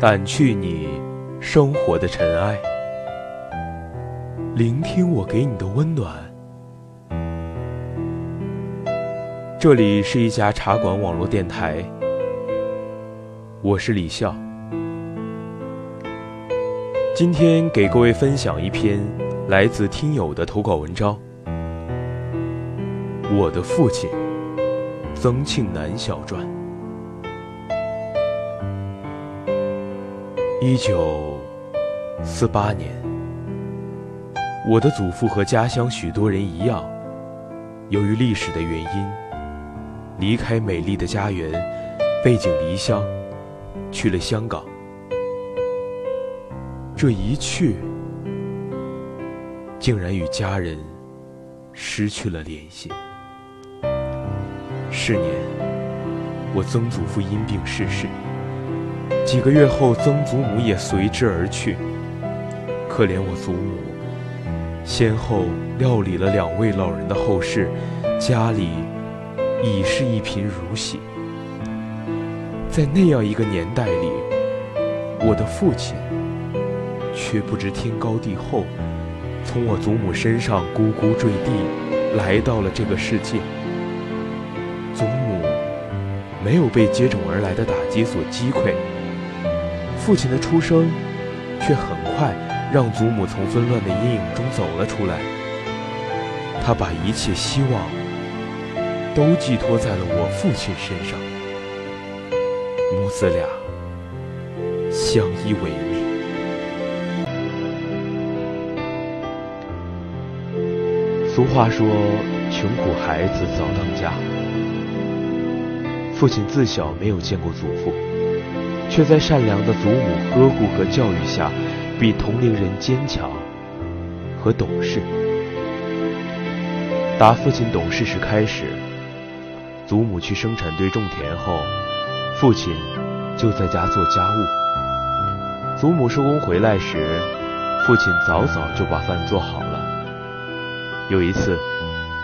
掸去你生活的尘埃，聆听我给你的温暖。这里是一家茶馆网络电台，我是李笑。今天给各位分享一篇来自听友的投稿文章，《我的父亲》，曾庆南小传。一九四八年，我的祖父和家乡许多人一样，由于历史的原因，离开美丽的家园，背井离乡，去了香港。这一去，竟然与家人失去了联系。是年，我曾祖父因病逝世。几个月后，曾祖母也随之而去。可怜我祖母，先后料理了两位老人的后事，家里已是一贫如洗。在那样一个年代里，我的父亲却不知天高地厚，从我祖母身上咕咕坠地，来到了这个世界。祖母没有被接踵而来的打击所击溃。父亲的出生，却很快让祖母从纷乱的阴影中走了出来。他把一切希望都寄托在了我父亲身上，母子俩相依为命。俗话说：“穷苦孩子早当家。”父亲自小没有见过祖父。却在善良的祖母呵护和教育下，比同龄人坚强和懂事。打父亲懂事时开始，祖母去生产队种田后，父亲就在家做家务。祖母收工回来时，父亲早早就把饭做好了。有一次，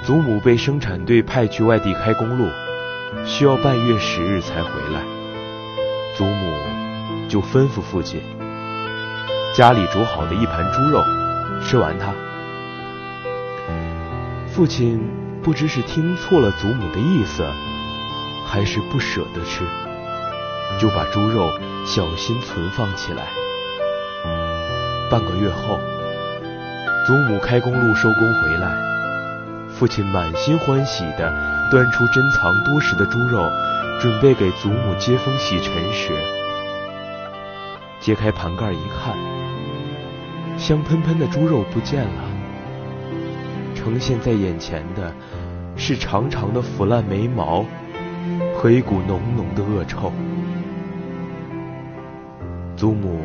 祖母被生产队派去外地开公路，需要半月时日才回来。祖母就吩咐父亲：“家里煮好的一盘猪肉，吃完它。”父亲不知是听错了祖母的意思，还是不舍得吃，就把猪肉小心存放起来。半个月后，祖母开公路收工回来，父亲满心欢喜地端出珍藏多时的猪肉。准备给祖母接风洗尘时，揭开盘盖一看，香喷喷的猪肉不见了，呈现在眼前的是长长的腐烂眉毛和一股浓浓的恶臭。祖母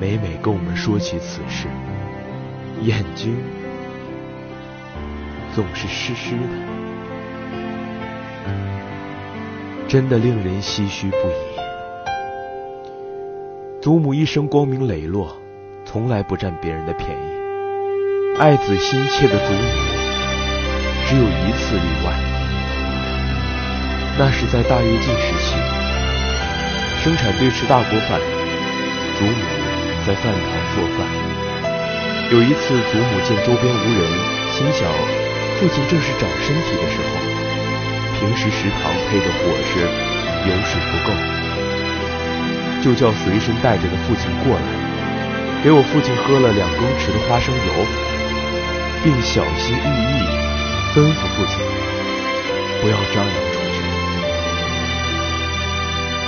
每每跟我们说起此事，眼睛总是湿湿的。真的令人唏嘘不已。祖母一生光明磊落，从来不占别人的便宜，爱子心切的祖母只有一次例外，那是在大跃进时期，生产队吃大锅饭，祖母在饭堂做饭。有一次，祖母见周边无人，心想父亲正是长身体的时候。平时食堂配的伙食油水不够，就叫随身带着的父亲过来，给我父亲喝了两公匙的花生油，并小心翼翼吩咐父亲不要张扬出去。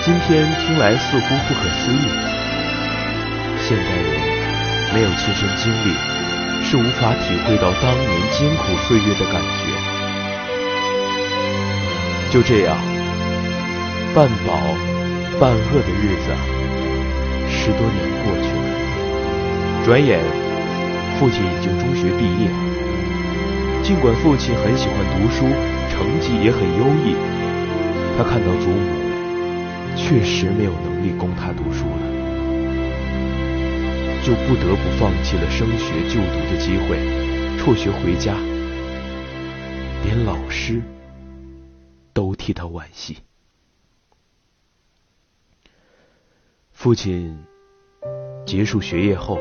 今天听来似乎不可思议，现代人没有亲身经历，是无法体会到当年艰苦岁月的感觉。就这样，半饱半饿的日子，十多年过去了。转眼，父亲已经中学毕业。尽管父亲很喜欢读书，成绩也很优异，他看到祖母确实没有能力供他读书了，就不得不放弃了升学就读的机会，辍学回家，连老师。替他惋惜。父亲结束学业后，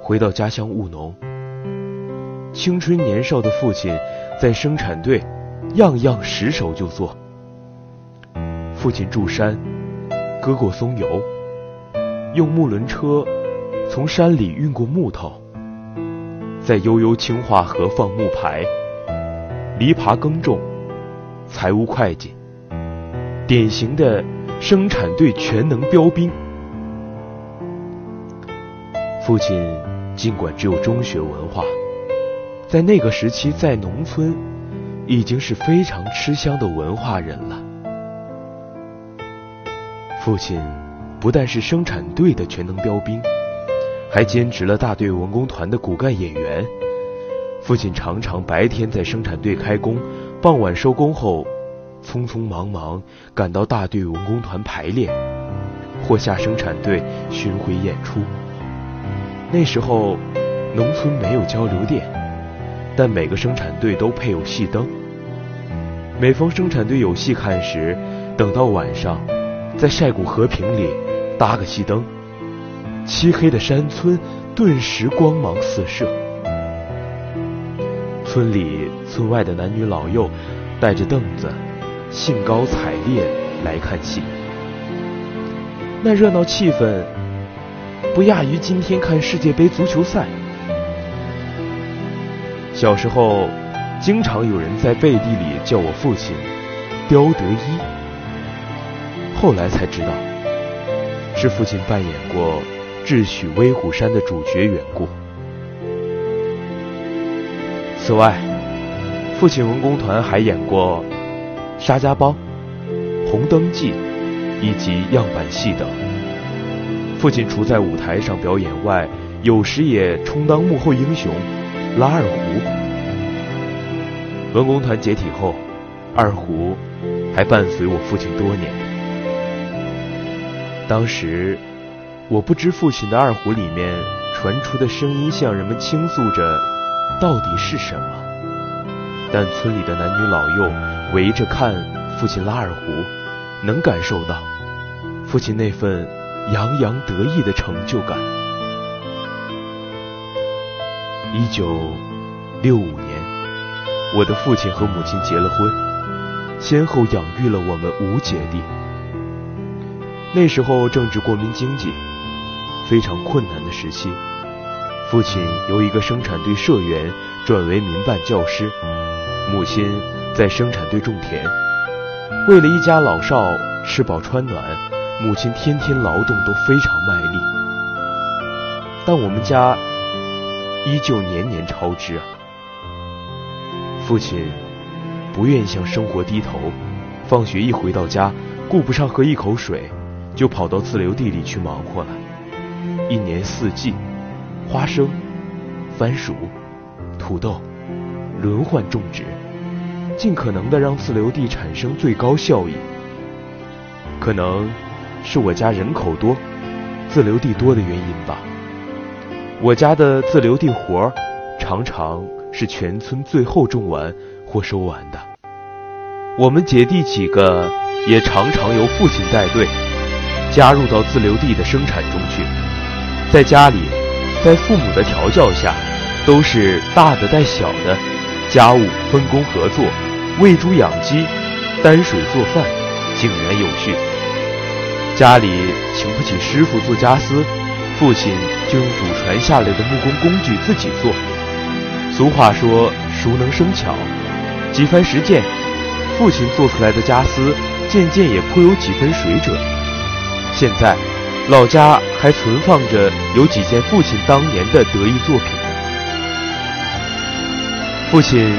回到家乡务农。青春年少的父亲在生产队，样样实手就做。父亲住山，割过松油，用木轮车从山里运过木头，在悠悠青化河放木排，犁耙耕种，财务会计，典型的生产队全能标兵。父亲尽管只有中学文化，在那个时期在农村已经是非常吃香的文化人了。父亲不但是生产队的全能标兵，还兼职了大队文工团的骨干演员。父亲常常白天在生产队开工，傍晚收工后，匆匆忙忙赶到大队文工团排练，或下生产队巡回演出。那时候，农村没有交流电，但每个生产队都配有戏灯。每逢生产队有戏看时，等到晚上。在晒谷河坪里搭个戏灯，漆黑的山村顿时光芒四射。村里村外的男女老幼带着凳子，兴高采烈来看戏。那热闹气氛不亚于今天看世界杯足球赛。小时候，经常有人在背地里叫我父亲“刁德一”。后来才知道，是父亲扮演过《智取威虎山》的主角缘故。此外，父亲文工团还演过《沙家浜》《红灯记》以及样板戏等。父亲除在舞台上表演外，有时也充当幕后英雄，拉二胡。文工团解体后，二胡还伴随我父亲多年。当时，我不知父亲的二胡里面传出的声音向人们倾诉着到底是什么，但村里的男女老幼围着看父亲拉二胡，能感受到父亲那份洋洋得意的成就感。一九六五年，我的父亲和母亲结了婚，先后养育了我们五姐弟。那时候正值国民经济非常困难的时期，父亲由一个生产队社员转为民办教师，母亲在生产队种田。为了一家老少吃饱穿暖，母亲天天劳动都非常卖力。但我们家依旧年年超支啊！父亲不愿意向生活低头，放学一回到家，顾不上喝一口水。就跑到自留地里去忙活了，一年四季，花生、番薯、土豆轮换种植，尽可能的让自留地产生最高效益。可能是我家人口多，自留地多的原因吧。我家的自留地活儿常常是全村最后种完或收完的。我们姐弟几个也常常由父亲带队。加入到自留地的生产中去，在家里，在父母的调教下，都是大的带小的，家务分工合作，喂猪养鸡，担水做饭，井然有序。家里请不起师傅做家私，父亲就用祖传下来的木工工具自己做。俗话说熟能生巧，几番实践，父亲做出来的家私渐渐也颇有几分水准。现在，老家还存放着有几件父亲当年的得意作品。父亲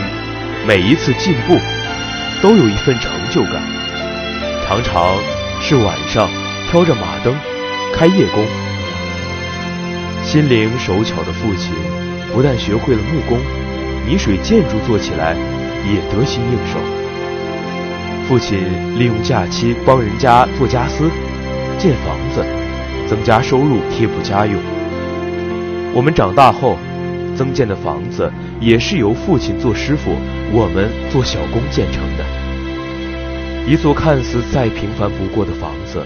每一次进步，都有一份成就感。常常是晚上挑着马灯开夜工。心灵手巧的父亲，不但学会了木工，泥水建筑做起来也得心应手。父亲利用假期帮人家做家私。建房子，增加收入，贴补家用。我们长大后，增建的房子也是由父亲做师傅，我们做小工建成的。一座看似再平凡不过的房子，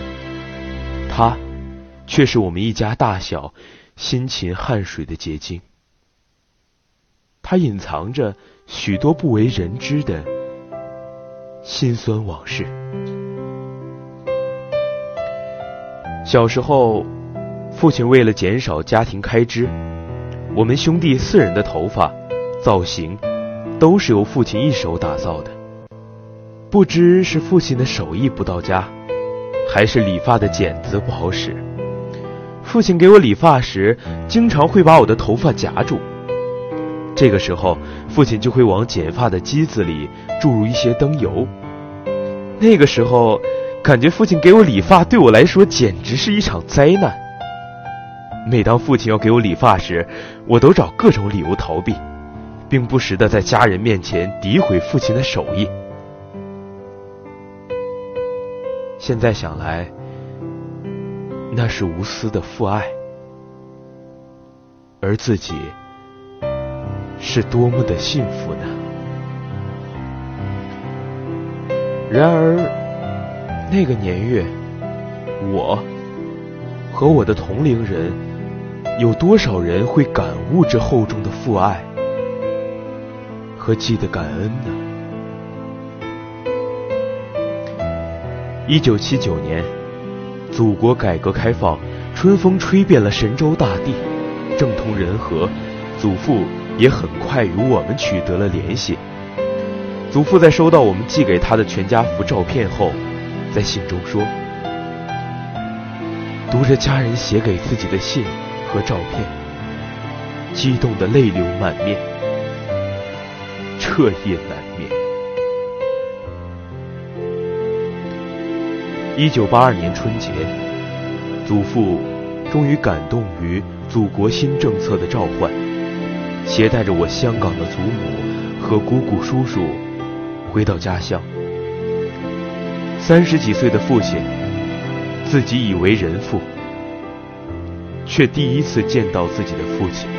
它却是我们一家大小辛勤汗水的结晶。它隐藏着许多不为人知的辛酸往事。小时候，父亲为了减少家庭开支，我们兄弟四人的头发造型都是由父亲一手打造的。不知是父亲的手艺不到家，还是理发的剪子不好使。父亲给我理发时，经常会把我的头发夹住。这个时候，父亲就会往剪发的机子里注入一些灯油。那个时候，感觉父亲给我理发对我来说简直是一场灾难。每当父亲要给我理发时，我都找各种理由逃避，并不时的在家人面前诋毁父亲的手艺。现在想来，那是无私的父爱，而自己是多么的幸福呢？然而，那个年月，我和我的同龄人，有多少人会感悟这厚重的父爱和记得感恩呢？一九七九年，祖国改革开放，春风吹遍了神州大地，政通人和，祖父也很快与我们取得了联系。祖父在收到我们寄给他的全家福照片后，在信中说：“读着家人写给自己的信和照片，激动的泪流满面，彻夜难眠。”一九八二年春节，祖父终于感动于祖国新政策的召唤，携带着我香港的祖母和姑姑叔叔回到家乡。三十几岁的父亲，自己已为人父，却第一次见到自己的父亲，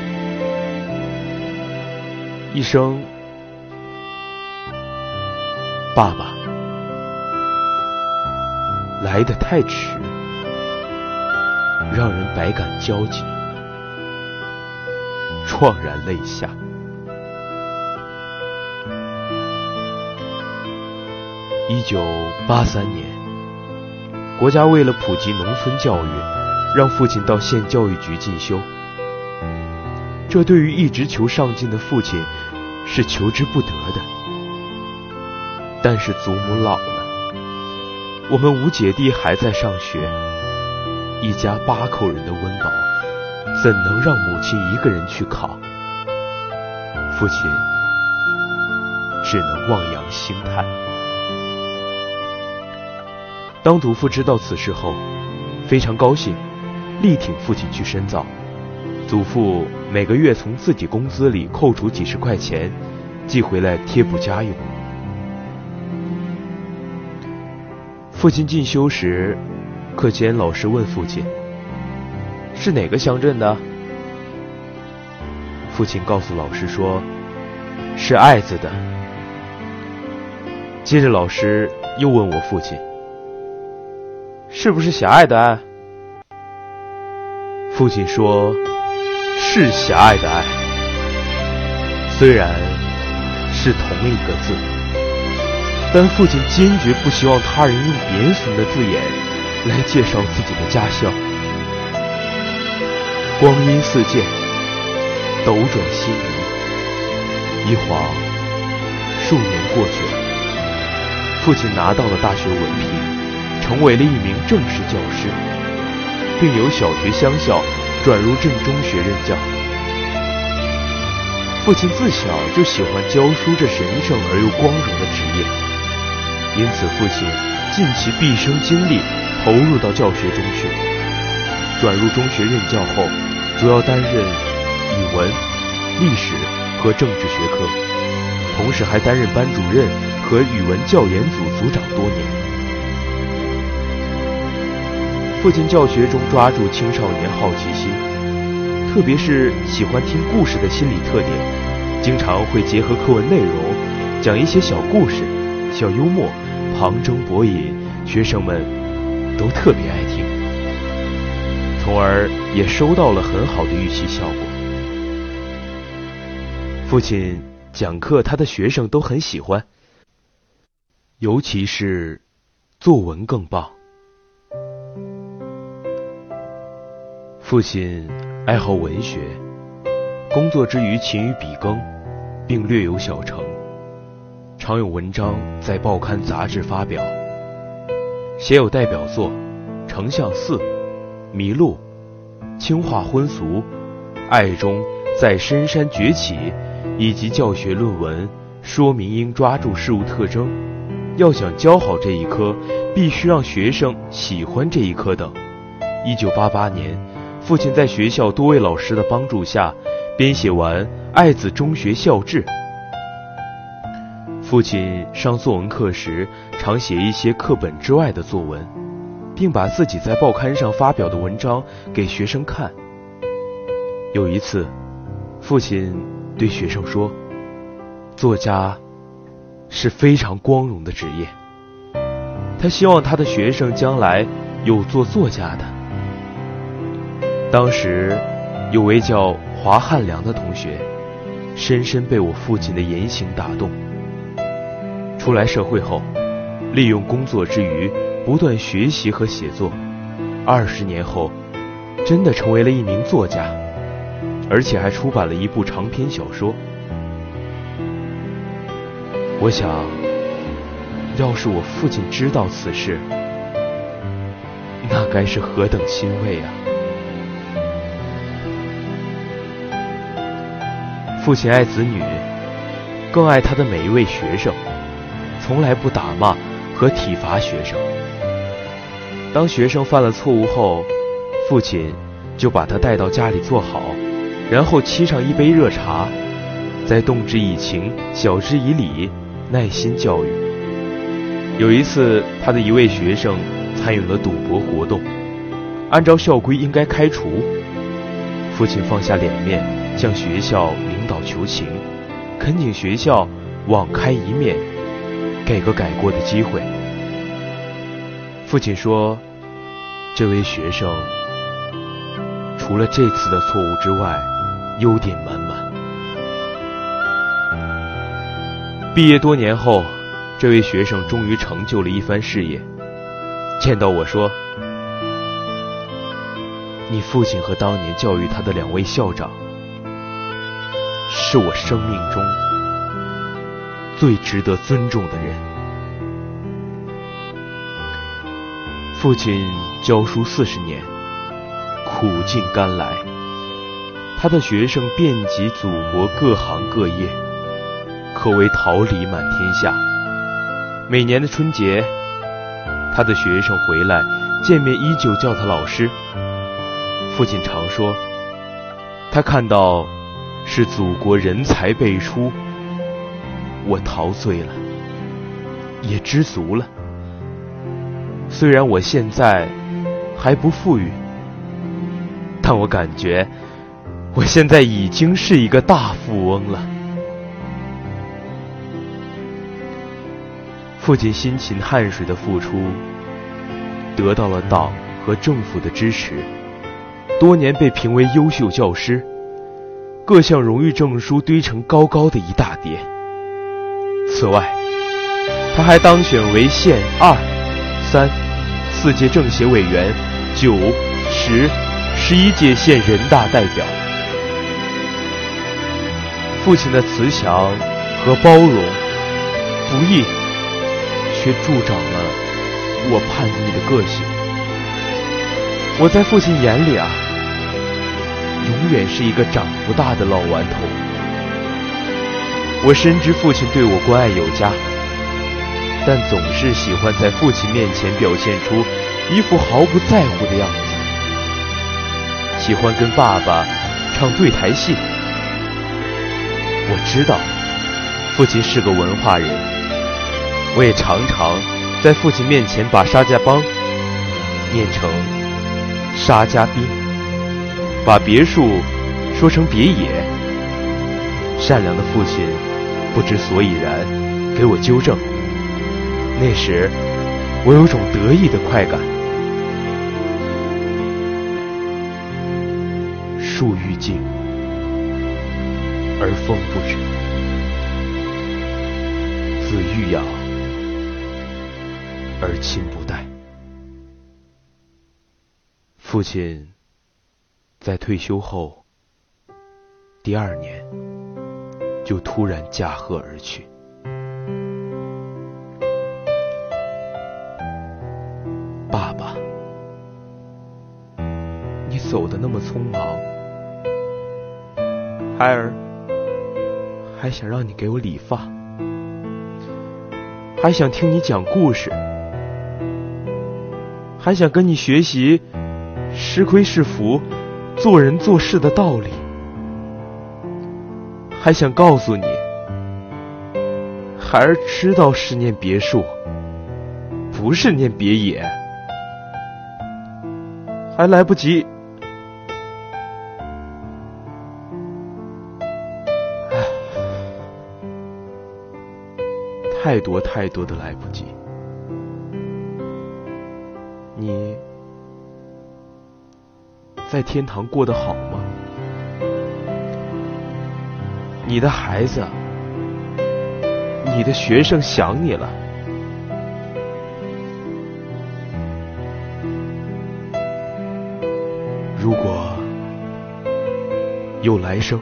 一声“爸爸”。来得太迟，让人百感交集，怆然泪下。一九八三年，国家为了普及农村教育，让父亲到县教育局进修。这对于一直求上进的父亲是求之不得的。但是祖母老了。我们五姐弟还在上学，一家八口人的温饱，怎能让母亲一个人去扛？父亲只能望洋兴叹。当祖父知道此事后，非常高兴，力挺父亲去深造。祖父每个月从自己工资里扣除几十块钱，寄回来贴补家用。父亲进修时，课间老师问父亲：“是哪个乡镇的？”父亲告诉老师说：“是爱子的。”接着老师又问我父亲：“是不是狭隘的爱？”父亲说：“是狭隘的爱，虽然是同一个字。”但父亲坚决不希望他人用贬损的字眼来介绍自己的家乡。光阴似箭，斗转星移，一晃数年过去了。父亲拿到了大学文凭，成为了一名正式教师，并由小学乡校转入镇中学任教。父亲自小就喜欢教书这神圣而又光荣的职业。因此，父亲尽其毕生精力投入到教学中去。转入中学任教后，主要担任语文、历史和政治学科，同时还担任班主任和语文教研组组长多年。父亲教学中抓住青少年好奇心，特别是喜欢听故事的心理特点，经常会结合课文内容，讲一些小故事。小幽默，旁征博引，学生们都特别爱听。从而也收到了很好的预期效果。父亲讲课，他的学生都很喜欢，尤其是作文更棒。父亲爱好文学，工作之余勤于笔耕，并略有小成，常有文章在报刊杂志发表，写有代表作《丞相寺》《麋鹿》《清化婚俗》《爱中在深山崛起》，以及教学论文，说明应抓住事物特征，要想教好这一科，必须让学生喜欢这一科等。一九八八年。父亲在学校多位老师的帮助下，编写完《爱子中学校志》。父亲上作文课时，常写一些课本之外的作文，并把自己在报刊上发表的文章给学生看。有一次，父亲对学生说：“作家是非常光荣的职业。”他希望他的学生将来有做作家的。当时，有位叫华汉良的同学，深深被我父亲的言行打动。出来社会后，利用工作之余不断学习和写作，二十年后，真的成为了一名作家，而且还出版了一部长篇小说。我想，要是我父亲知道此事，那该是何等欣慰啊！父亲爱子女，更爱他的每一位学生，从来不打骂和体罚学生。当学生犯了错误后，父亲就把他带到家里坐好，然后沏上一杯热茶，再动之以情，晓之以理，耐心教育。有一次，他的一位学生参与了赌博活动，按照校规应该开除，父亲放下脸面，向学校。领导求情，恳请学校网开一面，给个改过的机会。父亲说：“这位学生除了这次的错误之外，优点满满。”毕业多年后，这位学生终于成就了一番事业。见到我说：“你父亲和当年教育他的两位校长。”是我生命中最值得尊重的人。父亲教书四十年，苦尽甘来。他的学生遍及祖国各行各业，可谓桃李满天下。每年的春节，他的学生回来见面，依旧叫他老师。父亲常说，他看到。是祖国人才辈出，我陶醉了，也知足了。虽然我现在还不富裕，但我感觉我现在已经是一个大富翁了。父亲辛勤汗水的付出，得到了党和政府的支持，多年被评为优秀教师。各项荣誉证书堆成高高的一大叠。此外，他还当选为县二、三、四届政协委员，九、十、十一届县人大代表。父亲的慈祥和包容，不易，却助长了我叛逆的个性。我在父亲眼里啊。永远是一个长不大的老顽童。我深知父亲对我关爱有加，但总是喜欢在父亲面前表现出一副毫不在乎的样子。喜欢跟爸爸唱对台戏。我知道父亲是个文化人，我也常常在父亲面前把沙家浜念成沙家浜。把别墅说成别野，善良的父亲不知所以然，给我纠正。那时我有种得意的快感。树欲静而风不止，子欲养而亲不待。父亲在退休后第二年就突然驾鹤而去。爸爸，你走的那么匆忙，孩儿还想让你给我理发，还想听你讲故事，还想跟你学习。吃亏是福，做人做事的道理，还想告诉你，孩儿知道是念别墅，不是念别野，还来不及。太多太多的来不及，在天堂过得好吗？你的孩子，你的学生想你了。如果有来生，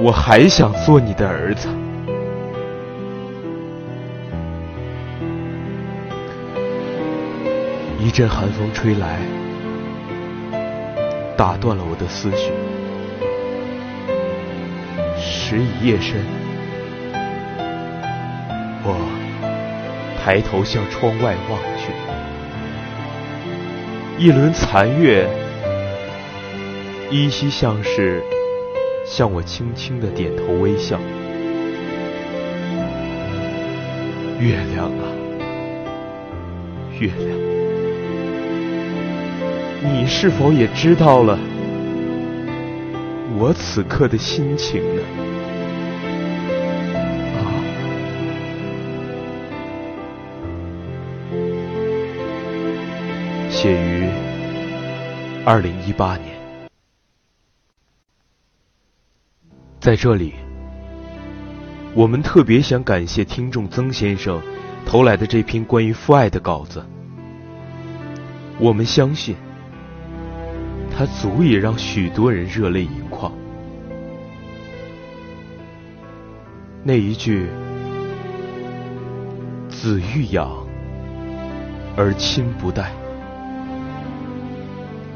我还想做你的儿子。一阵寒风吹来，打断了我的思绪。时已夜深，我抬头向窗外望去，一轮残月依稀像是向我轻轻的点头微笑。月亮啊，月亮。你是否也知道了我此刻的心情呢？啊！写于二零一八年，在这里，我们特别想感谢听众曾先生投来的这篇关于父爱的稿子。我们相信。它足以让许多人热泪盈眶。那一句“子欲养而亲不待”，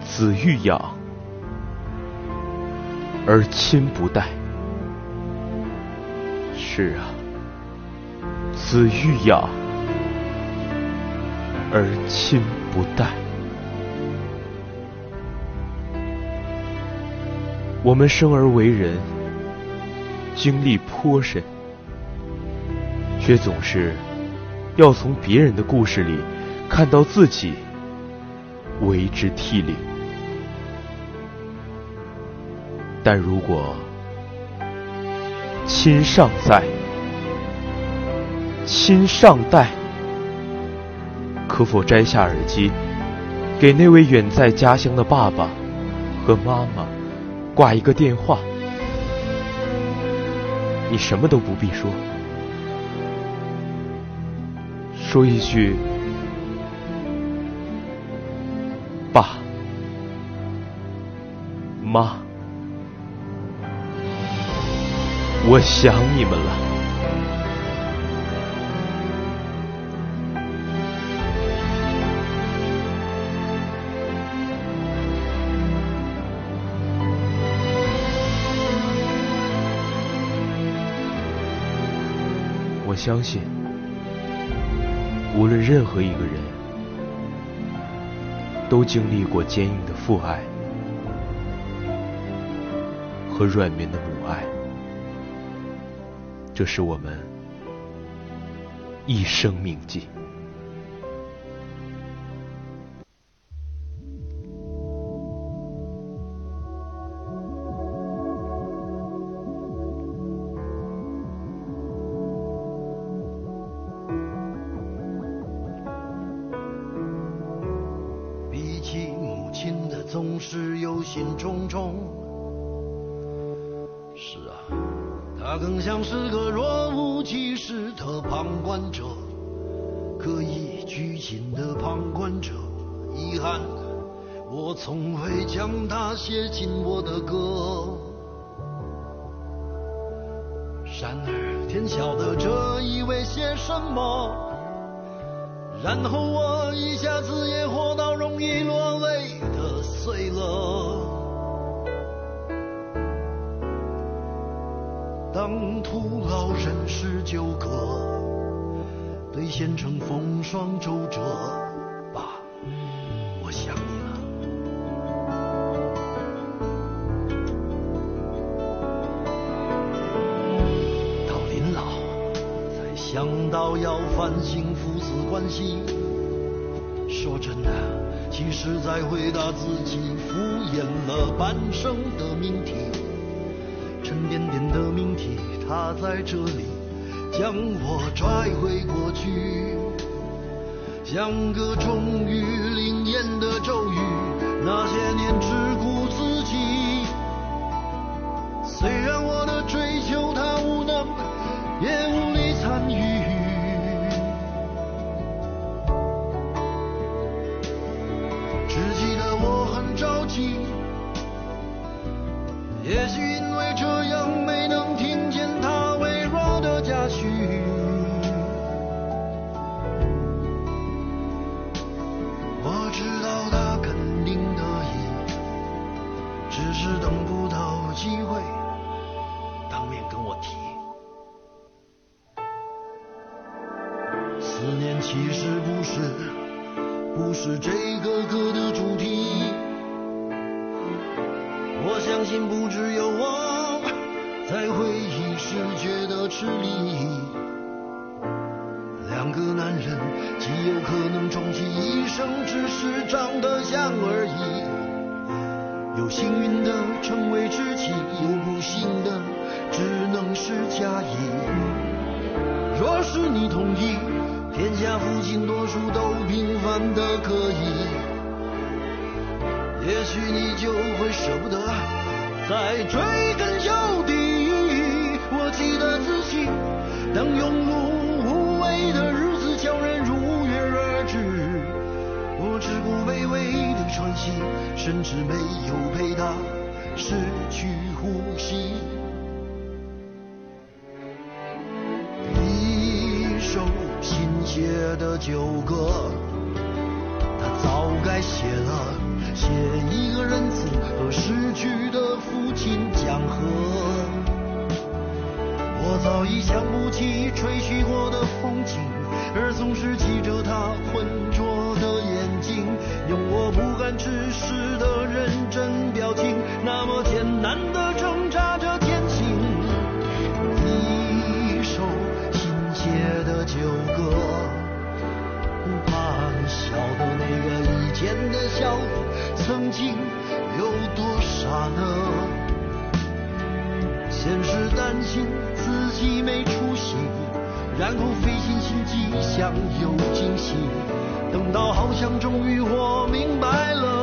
子欲养而亲不待。是啊，子欲养而亲不待。我们生而为人，经历颇深，却总是要从别人的故事里看到自己，为之涕零。但如果亲尚在，亲尚待，可否摘下耳机，给那位远在家乡的爸爸和妈妈？挂一个电话，你什么都不必说，说一句“爸。妈”，我想你们了。我相信，无论任何一个人，都经历过坚硬的父爱和软绵的母爱，这是我们一生铭记。拘谨的旁观者。遗憾，我从未将他写进我的歌。然而天晓得这意味些什么。然后我一下子也活到容易落泪的岁了。当徒劳人世纠葛，兑现成风霜周折，爸，我想你了。到临老，才想到要反省父子关系。说真的，其实在回答自己敷衍了半生的命题，沉甸甸的命题，它在这里将我拽回过去，像个终于灵验的咒语。那些年只顾自己，虽然我的追求他无能，也无力参与。只记得我很着急，也许信不只有我在回忆时觉得吃力。两个男人极有可能终其一生只是长得像而已。有幸运的成为知己，有不幸的只能是假意。若是你同意。天下父亲多数都平凡的可以，也许你就会舍不得在追根究底。我记得自己，当庸碌无为的日子悄然如约而至，我只顾微微的喘息，甚至没有陪他失去呼吸。一首新写的旧歌，他早该写了，写一个仁慈和逝去的父亲讲和。我早已想不起吹嘘过的风景，而总是记着他浑浊的眼睛，用我不敢直视的认真表情，那么艰难的挣扎着前行。一首新写的旧歌。笑的那个以前的小子，曾经有多傻呢？先是担心自己没出息，然后费尽心机想有惊喜，等到好像终于我明白了。